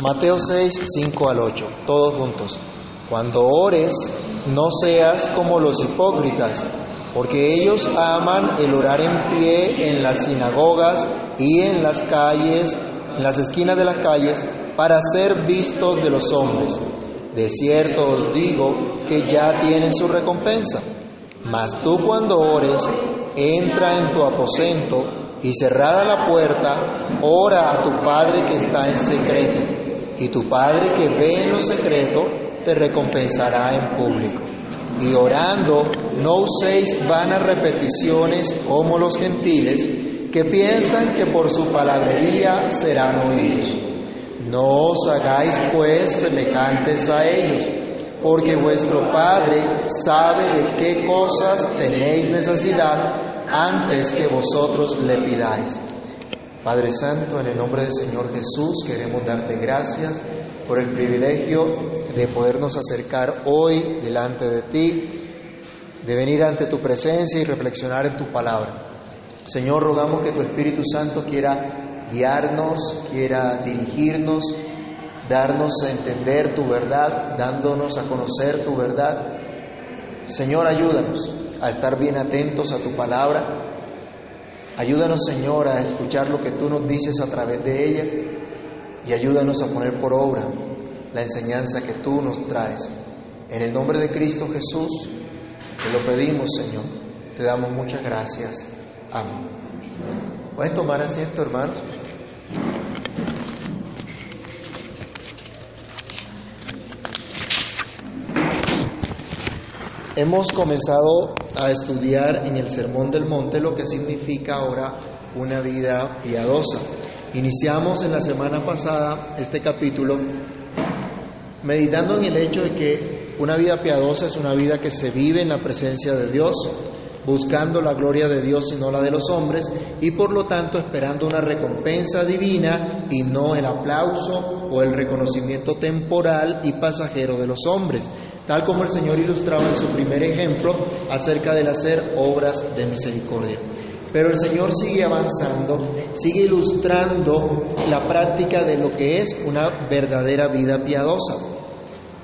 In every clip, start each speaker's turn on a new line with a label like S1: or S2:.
S1: Mateo 6, 5 al 8, todos juntos. Cuando ores, no seas como los hipócritas, porque ellos aman el orar en pie en las sinagogas y en las calles, en las esquinas de las calles, para ser vistos de los hombres. De cierto os digo que ya tienen su recompensa. Mas tú cuando ores, entra en tu aposento y cerrada la puerta, ora a tu Padre que está en secreto, y tu Padre que ve en lo secreto te recompensará en público. Y orando, no uséis vanas repeticiones como los gentiles, que piensan que por su palabrería serán oídos. No os hagáis pues semejantes a ellos, porque vuestro Padre sabe de qué cosas tenéis necesidad antes que vosotros le pidáis. Padre Santo, en el nombre del Señor Jesús, queremos darte gracias por el privilegio de podernos acercar hoy delante de ti, de venir ante tu presencia y reflexionar en tu palabra. Señor, rogamos que tu Espíritu Santo quiera guiarnos, quiera dirigirnos, darnos a entender tu verdad, dándonos a conocer tu verdad. Señor, ayúdanos a estar bien atentos a tu palabra. Ayúdanos, Señor, a escuchar lo que tú nos dices a través de ella y ayúdanos a poner por obra la enseñanza que tú nos traes. En el nombre de Cristo Jesús, te lo pedimos, Señor. Te damos muchas gracias. Amén. Pueden tomar asiento, hermano. Hemos comenzado a estudiar en el Sermón del Monte lo que significa ahora una vida piadosa. Iniciamos en la semana pasada este capítulo meditando en el hecho de que una vida piadosa es una vida que se vive en la presencia de Dios, buscando la gloria de Dios y no la de los hombres, y por lo tanto esperando una recompensa divina y no el aplauso o el reconocimiento temporal y pasajero de los hombres, tal como el Señor ilustraba en su primer ejemplo acerca del hacer obras de misericordia. Pero el Señor sigue avanzando, sigue ilustrando la práctica de lo que es una verdadera vida piadosa.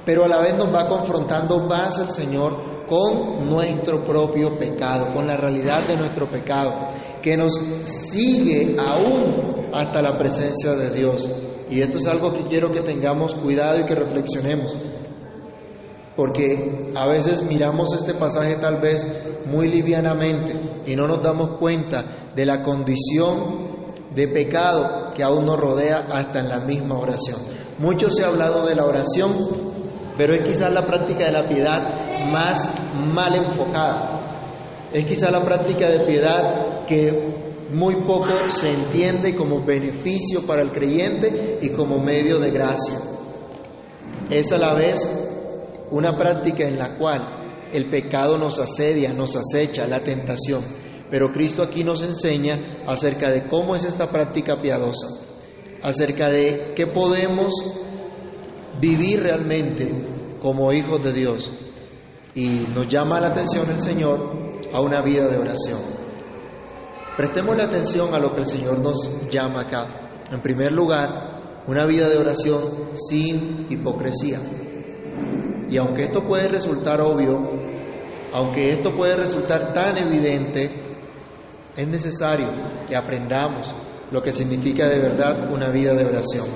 S1: Pero a la vez nos va confrontando más el Señor con nuestro propio pecado, con la realidad de nuestro pecado, que nos sigue aún hasta la presencia de Dios. Y esto es algo que quiero que tengamos cuidado y que reflexionemos, porque a veces miramos este pasaje tal vez muy livianamente y no nos damos cuenta de la condición de pecado que aún nos rodea hasta en la misma oración. Mucho se ha hablado de la oración, pero es quizás la práctica de la piedad más mal enfocada. Es quizás la práctica de piedad que muy poco se entiende como beneficio para el creyente y como medio de gracia. Es a la vez una práctica en la cual el pecado nos asedia, nos acecha, la tentación. Pero Cristo aquí nos enseña acerca de cómo es esta práctica piadosa, acerca de qué podemos vivir realmente como hijos de Dios. Y nos llama la atención el Señor a una vida de oración. Prestemos la atención a lo que el Señor nos llama acá. En primer lugar, una vida de oración sin hipocresía. Y aunque esto puede resultar obvio, aunque esto puede resultar tan evidente, es necesario que aprendamos lo que significa de verdad una vida de oración.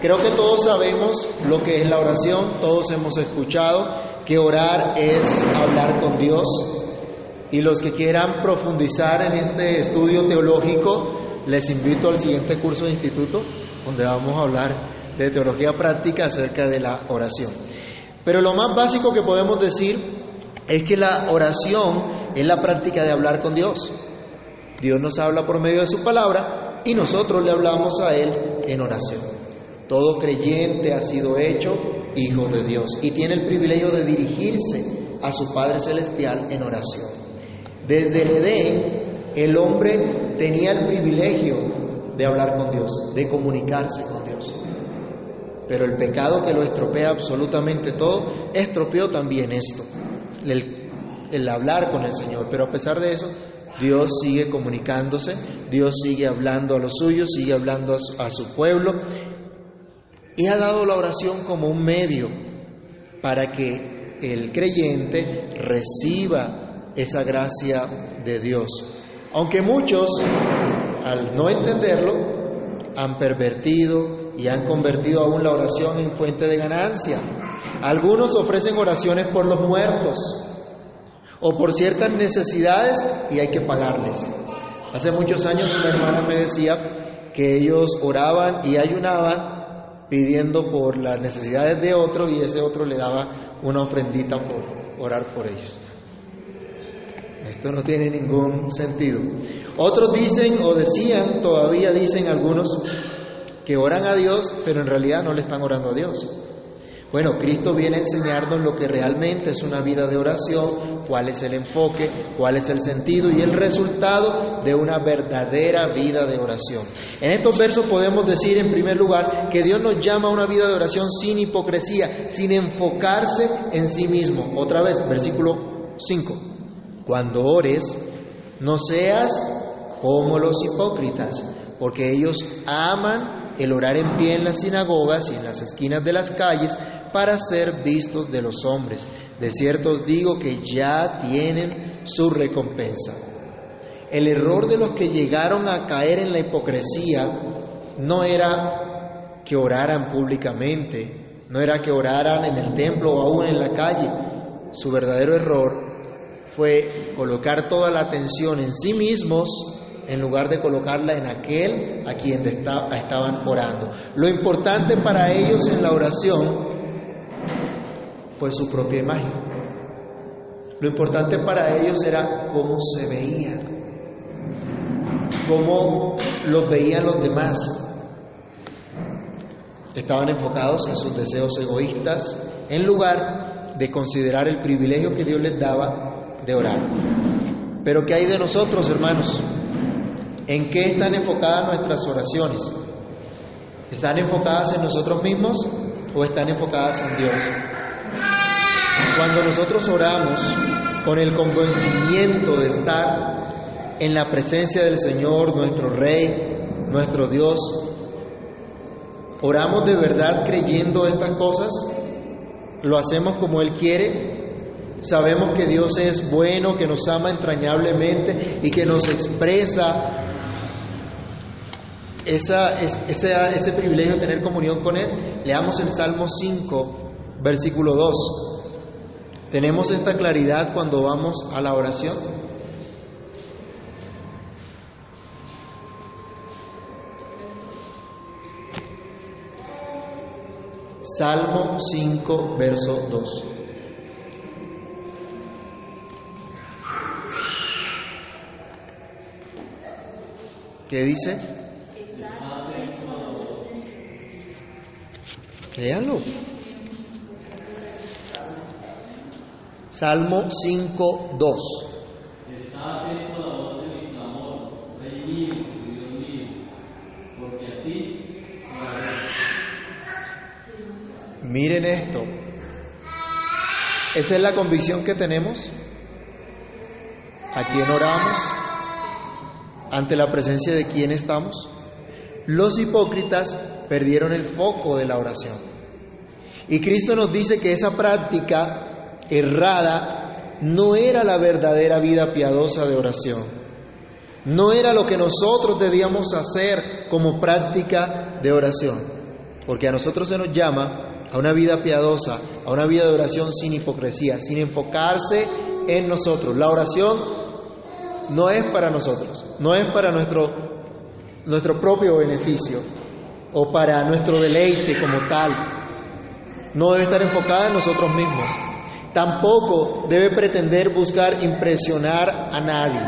S1: Creo que todos sabemos lo que es la oración, todos hemos escuchado que orar es hablar con Dios y los que quieran profundizar en este estudio teológico, les invito al siguiente curso de instituto donde vamos a hablar de teología práctica acerca de la oración. Pero lo más básico que podemos decir es que la oración es la práctica de hablar con Dios. Dios nos habla por medio de su palabra y nosotros le hablamos a Él en oración. Todo creyente ha sido hecho hijo de Dios y tiene el privilegio de dirigirse a su Padre Celestial en oración. Desde el Edén, el hombre tenía el privilegio de hablar con Dios, de comunicarse con. Pero el pecado que lo estropea absolutamente todo, estropeó también esto, el, hablar con el Señor. Pero a pesar de eso, Dios sigue comunicándose, Dios sigue hablando a los suyos, sigue hablando a su, a su pueblo. y ha dado la oración como un medio para que el creyente reciba esa gracia de Dios. Aunque muchos, al no entenderlo, han pervertido y han convertido aún la oración en fuente de ganancia. Algunos ofrecen oraciones por los muertos o por ciertas necesidades y hay que pagarles. Hace muchos años una hermana me decía que ellos oraban y ayunaban pidiendo por las necesidades de otro y ese otro le daba una ofrendita por orar por ellos. Esto no tiene ningún sentido. Otros dicen o decían, todavía dicen algunos, que oran a Dios, pero en realidad no le están orando a Dios. Bueno, Cristo viene a enseñarnos lo que realmente es una vida de oración, cuál es el enfoque, cuál es el sentido y el resultado de una verdadera vida de oración. En estos versos podemos decir, en primer lugar, que Dios nos llama a una vida de oración sin hipocresía, sin enfocarse en sí mismo. Otra vez, versículo 5. Cuando ores, no seas como los hipócritas, porque ellos aman el orar en pie en las sinagogas y en las esquinas de las calles para ser vistos de los hombres. De cierto os digo que ya tienen su recompensa. El error de los que llegaron a caer en la hipocresía no era que oraran públicamente, no era que oraran en el templo o aún en la calle. Su verdadero error fue colocar toda la atención en sí mismos en lugar de colocarla en aquel a quien estaban orando. Lo importante para ellos en la oración fue su propia imagen. Lo importante para ellos era cómo se veían, cómo los veían los demás. Estaban enfocados en sus deseos egoístas en lugar de considerar el privilegio que Dios les daba de orar. Pero ¿qué hay de nosotros, hermanos? ¿En qué están enfocadas nuestras oraciones? ¿Están enfocadas en nosotros mismos o están enfocadas en Dios? Cuando nosotros oramos con el convencimiento de estar en la presencia del Señor, nuestro Rey, nuestro Dios, oramos de verdad creyendo estas cosas, lo hacemos como Él quiere, sabemos que Dios es bueno, que nos ama entrañablemente y que nos expresa esa, ese, ese privilegio de tener comunión con Él. Leamos el Salmo 5, versículo 2. ¿Tenemos esta claridad cuando vamos a la oración? Salmo 5, verso 2. ¿Qué dice? Léalo. Salmo 5, 2. Está atento la voz de mi clamor, Rey mío, Dios mío, porque a ti Miren esto. Esa es la convicción que tenemos. ¿A quién oramos? ¿Ante la presencia de quién estamos? Los hipócritas perdieron el foco de la oración. Y Cristo nos dice que esa práctica errada no era la verdadera vida piadosa de oración. No era lo que nosotros debíamos hacer como práctica de oración. Porque a nosotros se nos llama a una vida piadosa, a una vida de oración sin hipocresía, sin enfocarse en nosotros. La oración no es para nosotros, no es para nuestro, nuestro propio beneficio o para nuestro deleite como tal. No debe estar enfocada en nosotros mismos. Tampoco debe pretender buscar impresionar a nadie.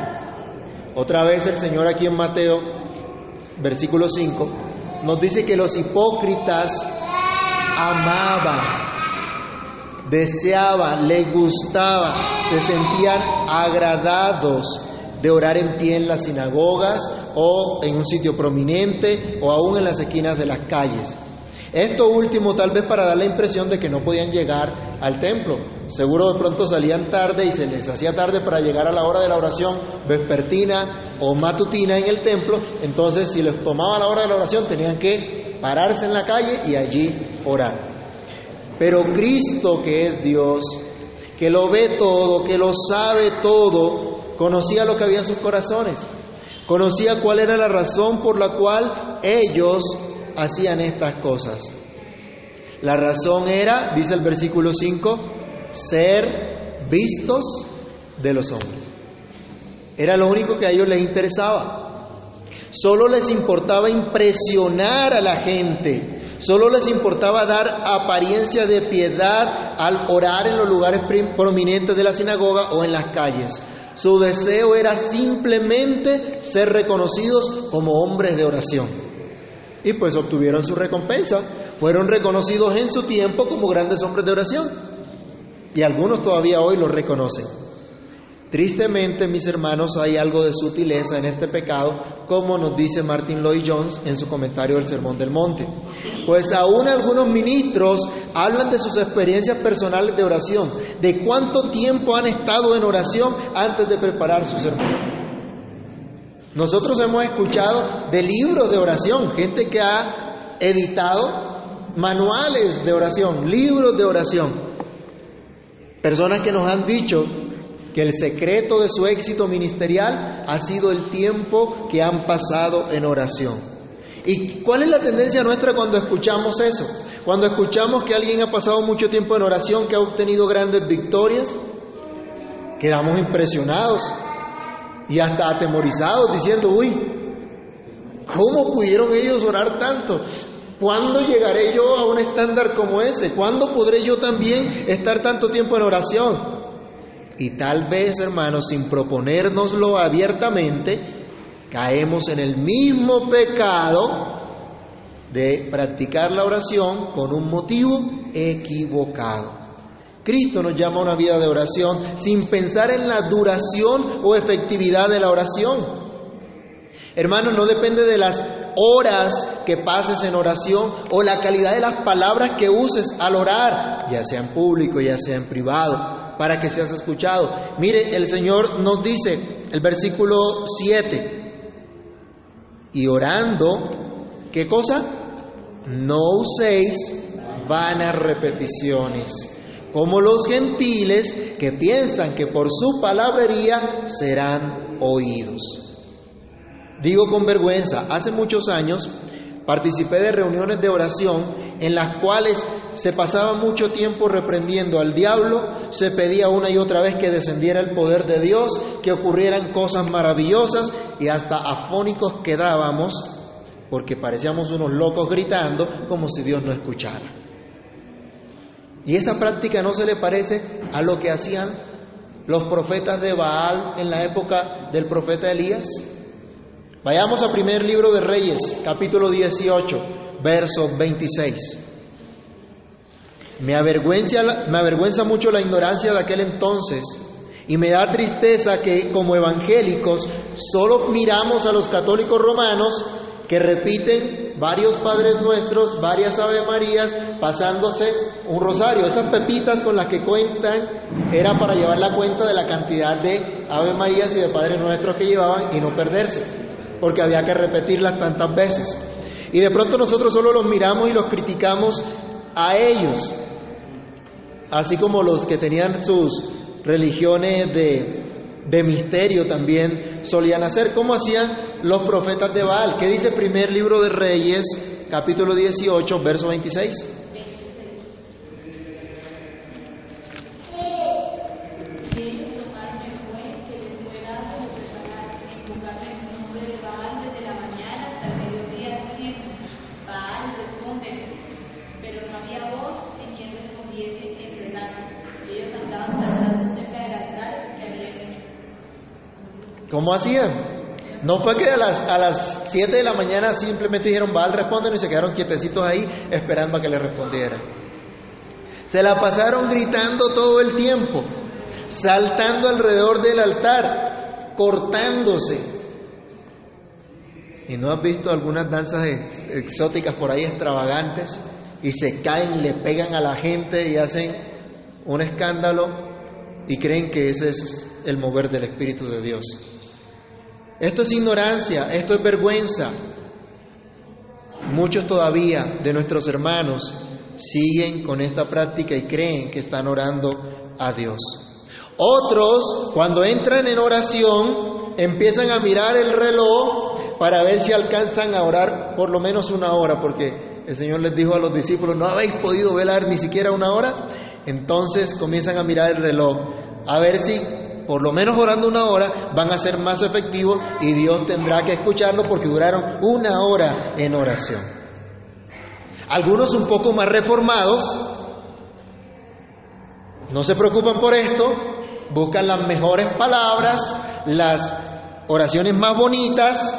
S1: Otra vez el Señor aquí en Mateo, versículo 5, nos dice que los hipócritas amaban, deseaban, les gustaba, se sentían agradados de orar en pie en las sinagogas o en un sitio prominente o aún en las esquinas de las calles. Esto último tal vez para dar la impresión de que no podían llegar al templo. Seguro de pronto salían tarde y se les hacía tarde para llegar a la hora de la oración vespertina o matutina en el templo. Entonces si les tomaba la hora de la oración tenían que pararse en la calle y allí orar. Pero Cristo, que es Dios, que lo ve todo, que lo sabe todo, conocía lo que había en sus corazones, conocía cuál era la razón por la cual ellos hacían estas cosas. La razón era, dice el versículo 5, ser vistos de los hombres. Era lo único que a ellos les interesaba. Solo les importaba impresionar a la gente. Solo les importaba dar apariencia de piedad al orar en los lugares prominentes de la sinagoga o en las calles. Su deseo era simplemente ser reconocidos como hombres de oración. Y pues obtuvieron su recompensa. Fueron reconocidos en su tiempo como grandes hombres de oración. Y algunos todavía hoy los reconocen. Tristemente, mis hermanos, hay algo de sutileza en este pecado, como nos dice Martin Lloyd Jones en su comentario del Sermón del Monte. Pues aún algunos ministros hablan de sus experiencias personales de oración, de cuánto tiempo han estado en oración antes de preparar su sermón. Nosotros hemos escuchado de libros de oración, gente que ha editado manuales de oración, libros de oración, personas que nos han dicho que el secreto de su éxito ministerial ha sido el tiempo que han pasado en oración. ¿Y cuál es la tendencia nuestra cuando escuchamos eso? Cuando escuchamos que alguien ha pasado mucho tiempo en oración, que ha obtenido grandes victorias, quedamos impresionados y hasta atemorizados diciendo, uy, ¿cómo pudieron ellos orar tanto? ¿Cuándo llegaré yo a un estándar como ese? ¿Cuándo podré yo también estar tanto tiempo en oración? Y tal vez, hermanos, sin proponérnoslo abiertamente, caemos en el mismo pecado de practicar la oración con un motivo equivocado. Cristo nos llama a una vida de oración sin pensar en la duración o efectividad de la oración. Hermanos, no depende de las horas que pases en oración o la calidad de las palabras que uses al orar, ya sea en público, ya sea en privado para que seas escuchado. Mire, el Señor nos dice, el versículo 7, y orando, ¿qué cosa? No uséis vanas repeticiones, como los gentiles que piensan que por su palabrería serán oídos. Digo con vergüenza, hace muchos años participé de reuniones de oración en las cuales se pasaba mucho tiempo reprendiendo al diablo, se pedía una y otra vez que descendiera el poder de Dios, que ocurrieran cosas maravillosas y hasta afónicos quedábamos porque parecíamos unos locos gritando como si Dios no escuchara. Y esa práctica no se le parece a lo que hacían los profetas de Baal en la época del profeta Elías. Vayamos al primer libro de Reyes, capítulo 18 verso 26. Me avergüenza, me avergüenza mucho la ignorancia de aquel entonces y me da tristeza que como evangélicos solo miramos a los católicos romanos que repiten varios Padres Nuestros, varias Ave Marías, pasándose un rosario. Esas pepitas con las que cuentan era para llevar la cuenta de la cantidad de Ave Marías y de Padres Nuestros que llevaban y no perderse, porque había que repetirlas tantas veces. Y de pronto nosotros solo los miramos y los criticamos a ellos, así como los que tenían sus religiones de, de misterio también solían hacer, como hacían los profetas de Baal. ¿Qué dice el primer libro de Reyes, capítulo 18, verso 26? ¿Cómo hacían? No fue que a las, a las 7 de la mañana simplemente dijeron, Baal, responden y se quedaron quietecitos ahí esperando a que le respondiera. Se la pasaron gritando todo el tiempo, saltando alrededor del altar, cortándose. ¿Y no has visto algunas danzas exóticas por ahí extravagantes? Y se caen y le pegan a la gente y hacen un escándalo y creen que ese es el mover del Espíritu de Dios. Esto es ignorancia, esto es vergüenza. muchos todavía de nuestros hermanos siguen con esta práctica y creen que están orando a Dios. Otros, cuando entran en oración, empiezan a mirar el reloj para ver si alcanzan a orar por lo menos una hora, porque el Señor les dijo a los discípulos, no habéis podido velar ni siquiera una hora. Entonces comienzan a mirar el reloj, a ver si por lo menos orando una hora van a ser más efectivos y Dios tendrá que escucharlo porque duraron una hora en oración. Algunos un poco más reformados no se preocupan por esto, buscan las mejores palabras, las oraciones más bonitas,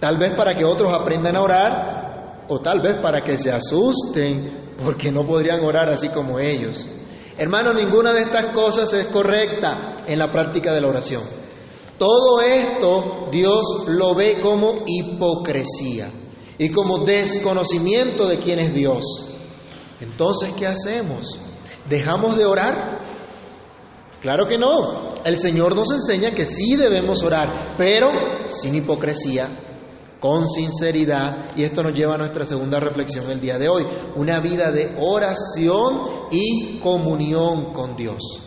S1: tal vez para que otros aprendan a orar o tal vez para que se asusten porque no podrían orar así como ellos. Hermano, ninguna de estas cosas es correcta en la práctica de la oración. Todo esto Dios lo ve como hipocresía y como desconocimiento de quién es Dios. Entonces, ¿qué hacemos? ¿Dejamos de orar? Claro que no. El Señor nos enseña que sí debemos orar, pero sin hipocresía, con sinceridad. Y esto nos lleva a nuestra segunda reflexión el día de hoy. Una vida de oración y comunión con Dios.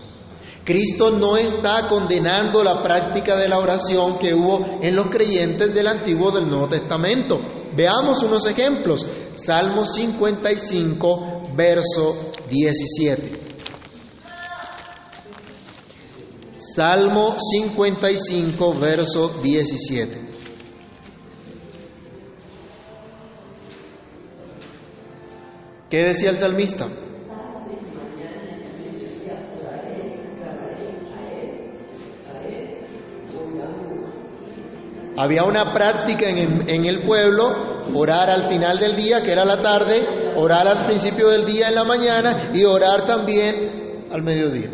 S1: Cristo no está condenando la práctica de la oración que hubo en los creyentes del Antiguo y del Nuevo Testamento. Veamos unos ejemplos. Salmo 55, verso 17. Salmo 55, verso 17. ¿Qué decía el salmista? Había una práctica en, el pueblo, orar al final del día, que era la tarde, orar al principio del día en la mañana y orar también al mediodía.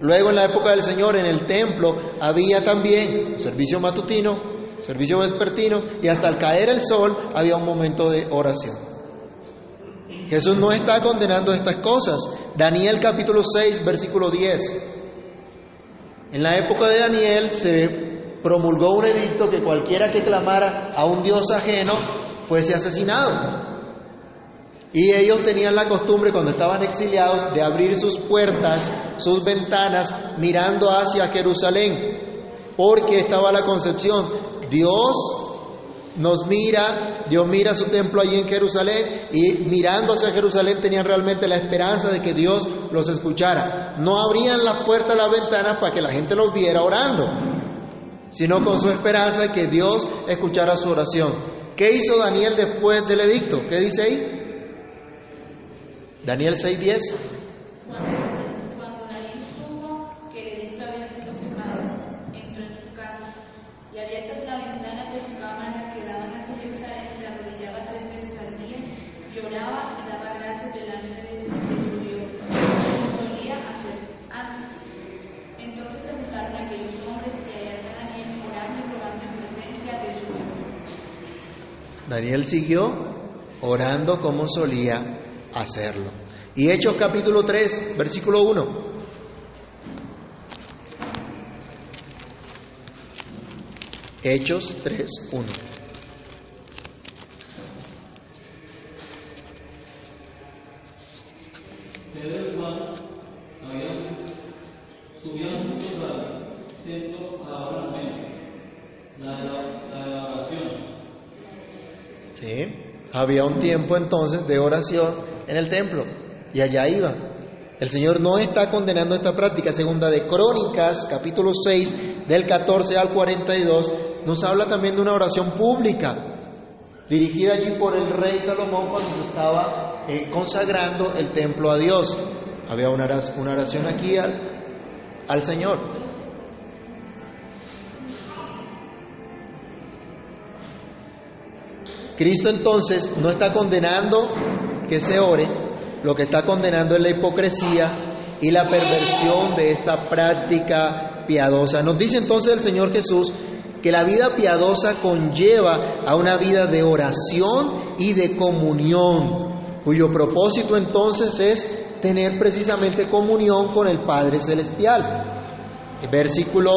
S1: Luego en la época del Señor en el templo había también servicio matutino, servicio vespertino y hasta al caer el sol había un momento de oración. Jesús no está condenando estas cosas. Daniel capítulo 6, versículo 10. En la época de Daniel se promulgó un edicto que cualquiera que clamara a un Dios ajeno fuese asesinado. Y ellos tenían la costumbre cuando estaban exiliados de abrir sus puertas, sus ventanas, mirando hacia Jerusalén, porque estaba la concepción, Dios nos mira, Dios mira su templo allí en Jerusalén y mirando hacia Jerusalén tenían realmente la esperanza de que Dios los escuchara. No abrían las puertas, las ventanas para que la gente los viera orando, sino con su esperanza de que Dios escuchara su oración. ¿Qué hizo Daniel después del edicto? ¿Qué dice ahí? Daniel 6:10.
S2: Daniel
S1: siguió orando como solía hacerlo. Y Hechos capítulo 3, versículo 1. Hechos 3, 1.
S3: Pedro y Juan habían, subían muchos al templo a la hora novena, la de la, la de la oración.
S1: Sí, había un tiempo entonces de oración en el templo y allá iba. El Señor no está condenando esta práctica. Segunda de Crónicas, capítulo 6, del 14 al 42, nos habla también de una oración pública dirigida allí por el rey Salomón cuando se estaba eh, consagrando el templo a Dios. Había una oración, aquí al, al Señor. Cristo entonces no está condenando que se ore, lo que está condenando es la hipocresía y la perversión de esta práctica piadosa. Nos dice entonces el Señor Jesús que la vida piadosa conlleva a una vida de oración y de comunión, cuyo propósito entonces es tener precisamente comunión con el Padre Celestial. El versículo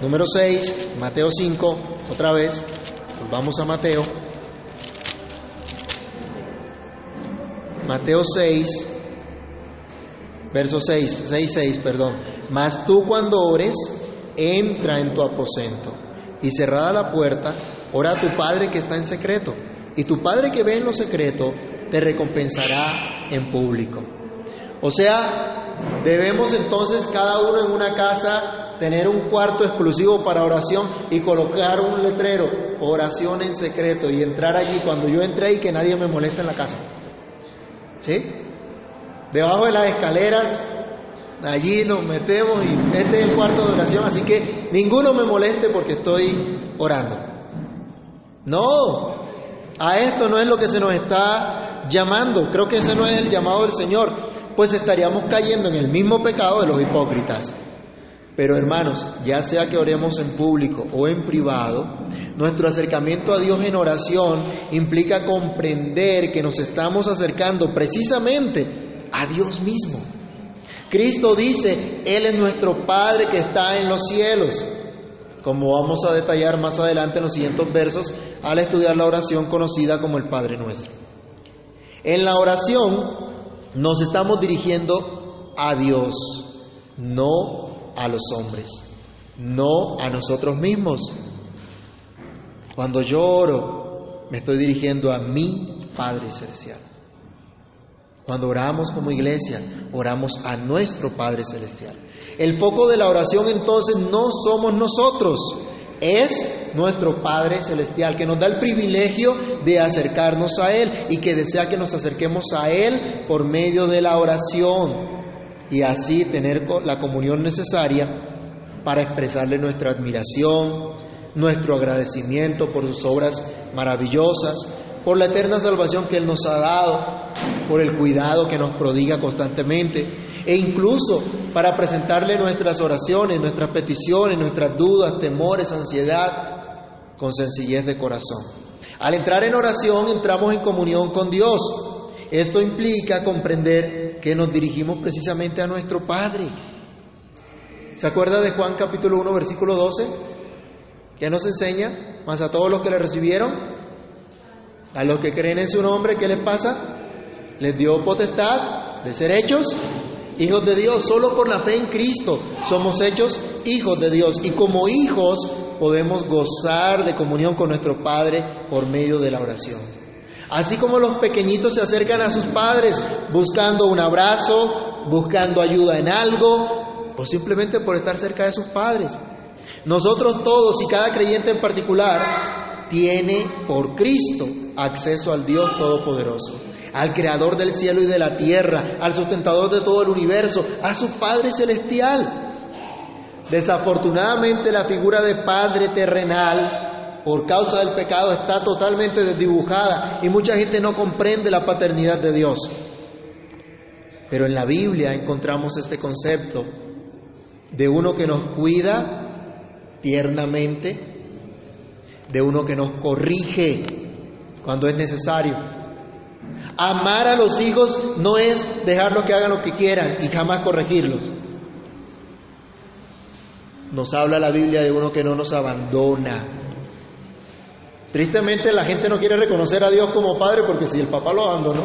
S1: número 6, Mateo 5, otra vez, volvamos a Mateo. Mateo 6, verso 6, 6, 6, perdón. Mas tú cuando ores, entra en tu aposento y cerrada la puerta, ora a tu Padre que está en secreto. Y tu Padre que ve en lo secreto, te recompensará en público. O sea, debemos entonces cada uno en una casa tener un cuarto exclusivo para oración y colocar un letrero, oración en secreto, y entrar allí cuando yo entre ahí que nadie me moleste en la casa. ¿Sí? Debajo de las escaleras, allí nos metemos y este es el cuarto de oración, así que ninguno me moleste porque estoy orando. No, a esto no es lo que se nos está llamando, creo que ese no es el llamado del Señor, pues estaríamos cayendo en el mismo pecado de los hipócritas. Pero hermanos, ya sea que oremos en público o en privado, nuestro acercamiento a Dios en oración implica comprender que nos estamos acercando precisamente a Dios mismo. Cristo dice, Él es nuestro Padre que está en los cielos, como vamos a detallar más adelante en los siguientes versos al estudiar la oración conocida como el Padre nuestro. En la oración nos estamos dirigiendo a Dios, no a los hombres, no a nosotros mismos. Cuando yo oro, me estoy dirigiendo a mi Padre Celestial. Cuando oramos como iglesia, oramos a nuestro Padre Celestial. El foco de la oración entonces no somos nosotros, es nuestro Padre Celestial, que nos da el privilegio de acercarnos a Él y que desea que nos acerquemos a Él por medio de la oración y así tener la comunión necesaria para expresarle nuestra admiración, nuestro agradecimiento por sus obras maravillosas, por la eterna salvación que Él nos ha dado, por el cuidado que nos prodiga constantemente, e incluso para presentarle nuestras oraciones, nuestras peticiones, nuestras dudas, temores, ansiedad, con sencillez de corazón. Al entrar en oración entramos en comunión con Dios. Esto implica comprender que nos dirigimos precisamente a nuestro Padre. ¿Se acuerda de Juan capítulo 1, versículo 12? ¿Qué nos enseña? Más a todos los que le recibieron, a los que creen en su nombre, ¿qué les pasa? Les dio potestad de ser hechos hijos de Dios. Solo por la fe en Cristo somos hechos hijos de Dios. Y como hijos podemos gozar de comunión con nuestro Padre por medio de la oración. Así como los pequeñitos se acercan a sus padres buscando un abrazo, buscando ayuda en algo, o simplemente por estar cerca de sus padres. Nosotros todos y cada creyente en particular tiene por Cristo acceso al Dios Todopoderoso, al Creador del cielo y de la tierra, al sustentador de todo el universo, a su Padre Celestial. Desafortunadamente la figura de Padre terrenal por causa del pecado está totalmente desdibujada y mucha gente no comprende la paternidad de Dios. Pero en la Biblia encontramos este concepto de uno que nos cuida tiernamente, de uno que nos corrige cuando es necesario. Amar a los hijos no es dejarlos que hagan lo que quieran y jamás corregirlos. Nos habla la Biblia de uno que no nos abandona, Tristemente la gente no quiere reconocer a Dios como Padre porque si el papá lo abandonó.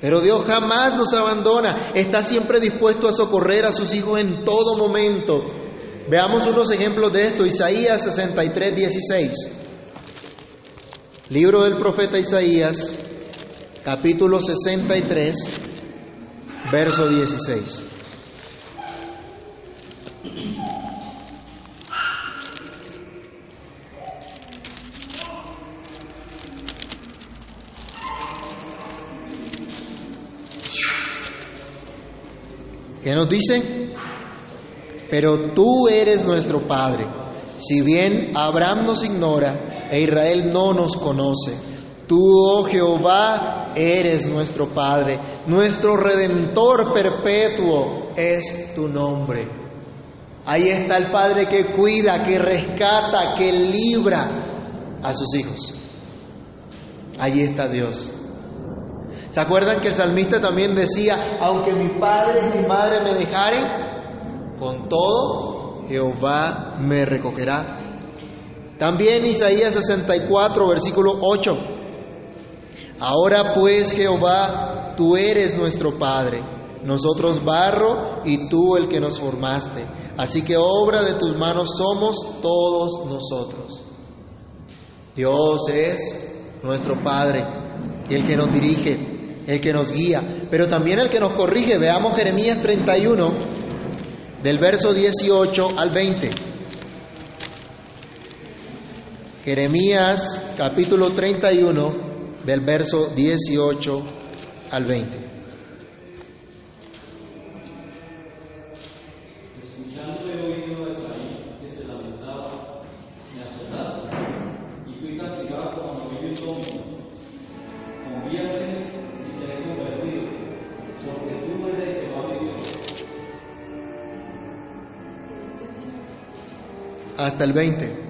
S1: Pero Dios jamás nos abandona, está siempre dispuesto a socorrer a sus hijos en todo momento. Veamos unos ejemplos de esto, Isaías 63, 16. Libro del profeta Isaías, capítulo 63, verso 16. ¿Qué nos dice? Pero tú eres nuestro Padre. Si bien Abraham nos ignora e Israel no nos conoce, tú, oh Jehová, eres nuestro Padre, nuestro Redentor perpetuo es tu nombre. Ahí está el Padre que cuida, que rescata, que libra a sus hijos. Allí está Dios. ¿Se acuerdan que el salmista también decía, aunque mi padre y mi madre me dejaren, con todo Jehová me recogerá? También Isaías 64, versículo 8. Ahora pues Jehová, tú eres nuestro Padre, nosotros barro y tú el que nos formaste. Así que obra de tus manos somos todos nosotros. Dios es nuestro Padre, el que nos dirige, el que nos guía, pero también el que nos corrige. Veamos Jeremías 31, del verso 18 al 20. Jeremías capítulo 31, del verso 18 al 20. Hasta el 20.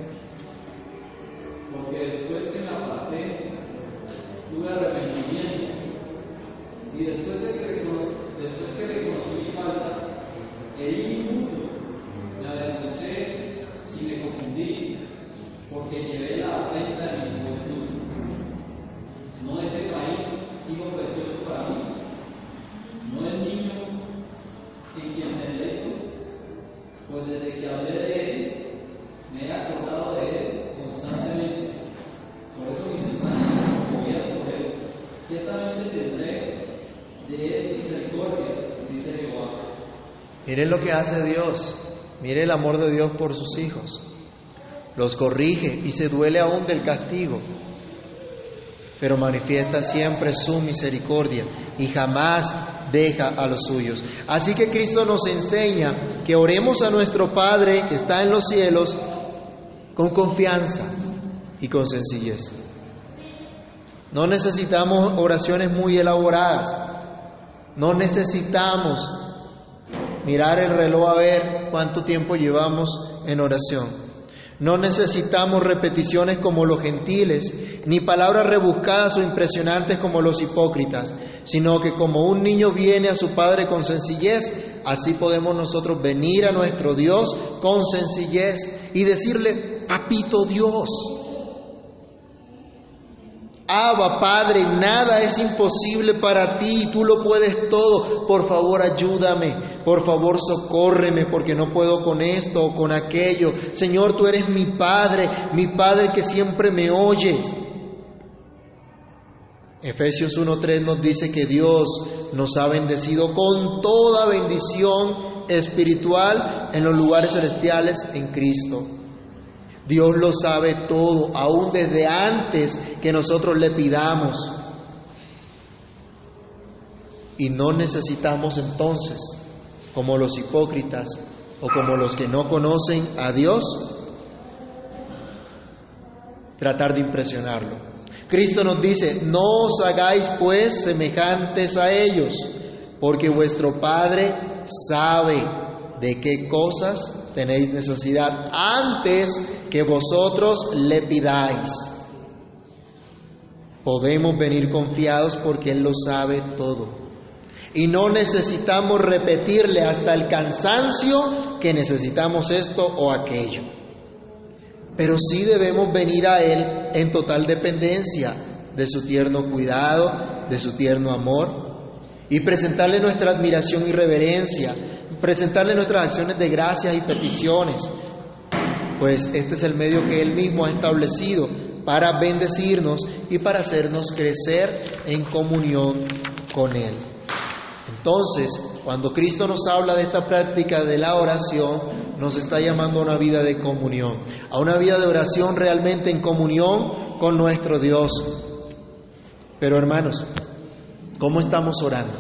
S1: Miren lo que hace Dios. Mire el amor de Dios por sus hijos. Los corrige y se duele aún del castigo. Pero manifiesta siempre su misericordia y jamás deja a los suyos. Así que Cristo nos enseña que oremos a nuestro Padre que está en los cielos con confianza y con sencillez. No necesitamos oraciones muy elaboradas. No necesitamos mirar el reloj a ver cuánto tiempo llevamos en oración. No necesitamos repeticiones como los gentiles, ni palabras rebuscadas o impresionantes como los hipócritas, sino que como un niño viene a su padre con sencillez, así podemos nosotros venir a nuestro Dios con sencillez y decirle, papito Dios, Abba, Padre, nada es imposible para ti, tú lo puedes todo. Por favor, ayúdame, por favor, socórreme, porque no puedo con esto o con aquello. Señor, tú eres mi Padre, mi Padre que siempre me oyes. Efesios 1.3 nos dice que Dios nos ha bendecido con toda bendición espiritual en los lugares celestiales en Cristo. Dios lo sabe todo, aún desde antes que nosotros le pidamos. Y no necesitamos entonces, como los hipócritas o como los que no conocen a Dios, tratar de impresionarlo. Cristo nos dice, no os hagáis pues semejantes a ellos, porque vuestro Padre sabe de qué cosas tenéis necesidad antes que vosotros le pidáis. Podemos venir confiados porque Él lo sabe todo. Y no necesitamos repetirle hasta el cansancio que necesitamos esto o aquello. Pero sí debemos venir a Él en total dependencia de su tierno cuidado, de su tierno amor, y presentarle nuestra admiración y reverencia, presentarle nuestras acciones de gracias y peticiones, pues este es el medio que Él mismo ha establecido para bendecirnos y para hacernos crecer en comunión con Él. Entonces, cuando Cristo nos habla de esta práctica de la oración, nos está llamando a una vida de comunión, a una vida de oración realmente en comunión con nuestro Dios. Pero hermanos, ¿cómo estamos orando?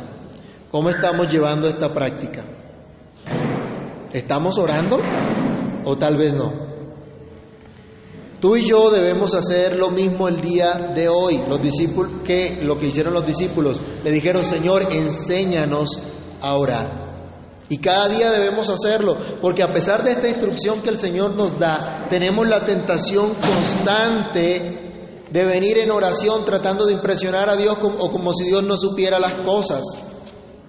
S1: ¿Cómo estamos llevando esta práctica? ¿Estamos orando o tal vez no? Tú y yo debemos hacer lo mismo el día de hoy. Los discípulos que lo que hicieron los discípulos le dijeron, "Señor, enséñanos a orar." Y cada día debemos hacerlo, porque a pesar de esta instrucción que el Señor nos da, tenemos la tentación constante de venir en oración tratando de impresionar a Dios como, o como si Dios no supiera las cosas,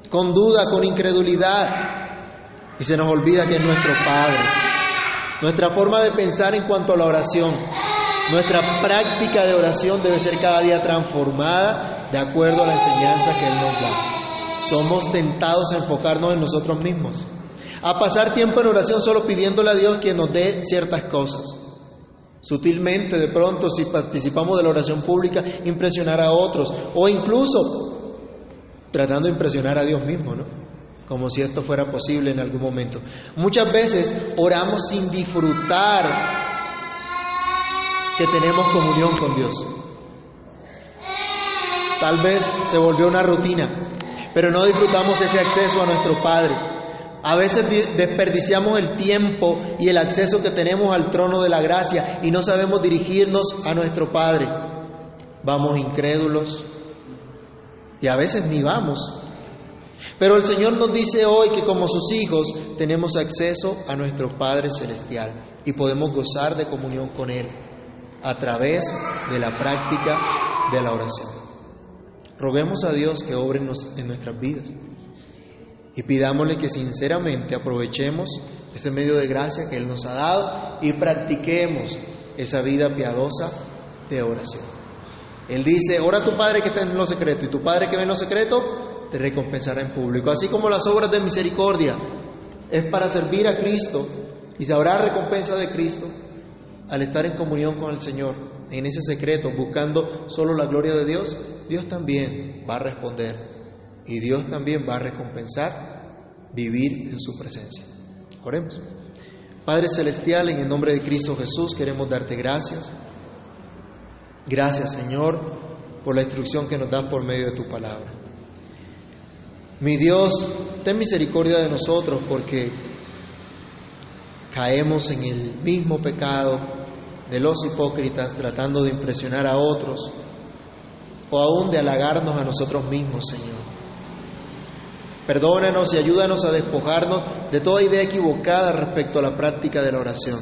S1: con duda, con incredulidad, y se nos olvida que es nuestro Padre. Nuestra forma de pensar en cuanto a la oración Nuestra práctica de oración debe ser cada día transformada de acuerdo a la enseñanza que Él nos da. Somos tentados a enfocarnos en nosotros mismos, a pasar tiempo en oración solo pidiéndole a Dios que nos dé ciertas cosas. Sutilmente, de pronto, si participamos de la oración pública, impresionar a otros, o incluso tratando de impresionar a Dios mismo, ¿no? Como si esto fuera posible en algún momento. Muchas veces oramos sin disfrutar que tenemos comunión con Dios. Tal vez se volvió una rutina, pero no disfrutamos ese acceso a nuestro Padre. A veces desperdiciamos el tiempo y el acceso que tenemos al trono de la gracia y no sabemos dirigirnos a nuestro Padre. Vamos incrédulos y a veces ni vamos. Pero el Señor nos dice hoy que como sus hijos tenemos acceso a nuestro Padre Celestial y podemos gozar de comunión con Él a través de la práctica de la oración. Roguemos a Dios que obre en nuestras vidas y pidámosle que sinceramente aprovechemos ese medio de gracia que Él nos ha dado y practiquemos esa vida piadosa de oración. Él dice, ora a tu Padre que está en lo secreto y tu Padre que ve en lo secreto te recompensará en público. Así como las obras de misericordia es para servir a Cristo y se habrá recompensa de Cristo al estar en comunión con el Señor, en ese secreto, buscando solo la gloria de Dios, Dios también va a responder y Dios también va a recompensar vivir en su presencia. Oremos. Padre Celestial, en el nombre de Cristo Jesús queremos darte gracias. Gracias Señor por la instrucción que nos das por medio de tu palabra. Mi Dios, ten misericordia de nosotros porque caemos en el mismo pecado de los hipócritas tratando de impresionar a otros o aún de halagarnos a nosotros mismos, Señor. Perdónanos y ayúdanos a despojarnos de toda idea equivocada respecto a la práctica de la oración.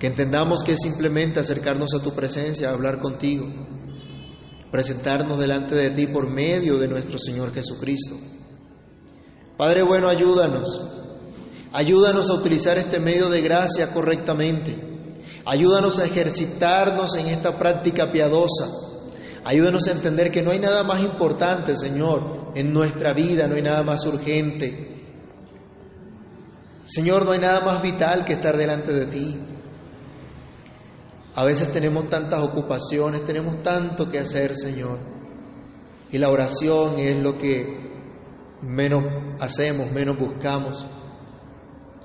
S1: Que entendamos que es simplemente acercarnos a tu presencia, hablar contigo, presentarnos delante de ti por medio de nuestro Señor Jesucristo. Padre bueno, ayúdanos. Ayúdanos a utilizar este medio de gracia correctamente. Ayúdanos a ejercitarnos en esta práctica piadosa. Ayúdanos a entender que no hay nada más importante, Señor, en nuestra vida, no hay nada más urgente. Señor, no hay nada más vital que estar delante de ti. A veces tenemos tantas ocupaciones, tenemos tanto que hacer, Señor. Y la oración es lo que menos hacemos, menos buscamos.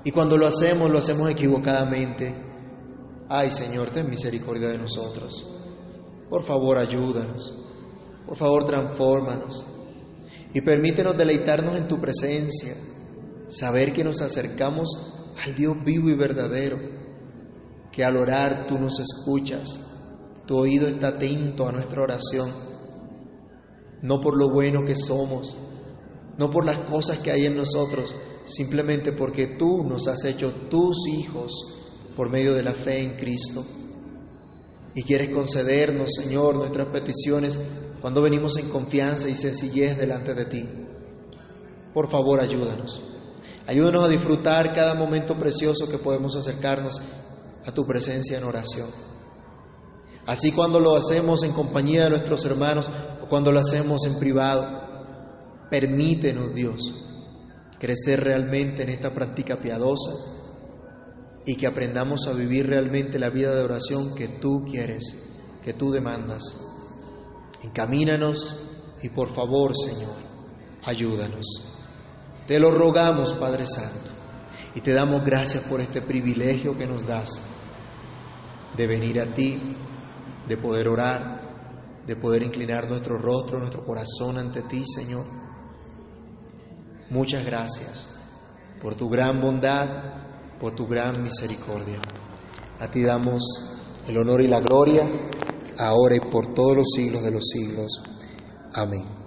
S1: Y cuando lo hacemos, lo hacemos equivocadamente. Ay, Señor, ten misericordia de nosotros. Por favor, ayúdanos. Por favor, transfórmanos. Y permítenos deleitarnos en tu presencia. Saber que nos acercamos al Dios vivo y verdadero. Que al orar tú nos escuchas. Tu oído está atento a nuestra oración. No por lo bueno que somos, no por las cosas que hay en nosotros, simplemente porque tú nos has hecho tus hijos por medio de la fe en Cristo. Y quieres concedernos, Señor, nuestras peticiones cuando venimos en confianza y sencillez delante de ti. Por favor, ayúdanos. Ayúdanos a disfrutar cada momento precioso que podemos acercarnos a tu presencia en oración. Así cuando lo hacemos en compañía de nuestros hermanos o cuando lo hacemos en privado, permítenos, Dios, crecer realmente en esta práctica piadosa y que aprendamos a vivir realmente la vida de oración que tú quieres, que tú demandas. Encamínanos y por favor, Señor, ayúdanos. Te lo rogamos, Padre Santo, y te damos gracias por este privilegio que nos das de venir a ti, de poder orar, de poder inclinar nuestro rostro, nuestro corazón ante ti, Señor. Muchas gracias por tu gran bondad, por tu gran misericordia. A ti damos el honor y la gloria, ahora y por todos los siglos de los siglos. Amén.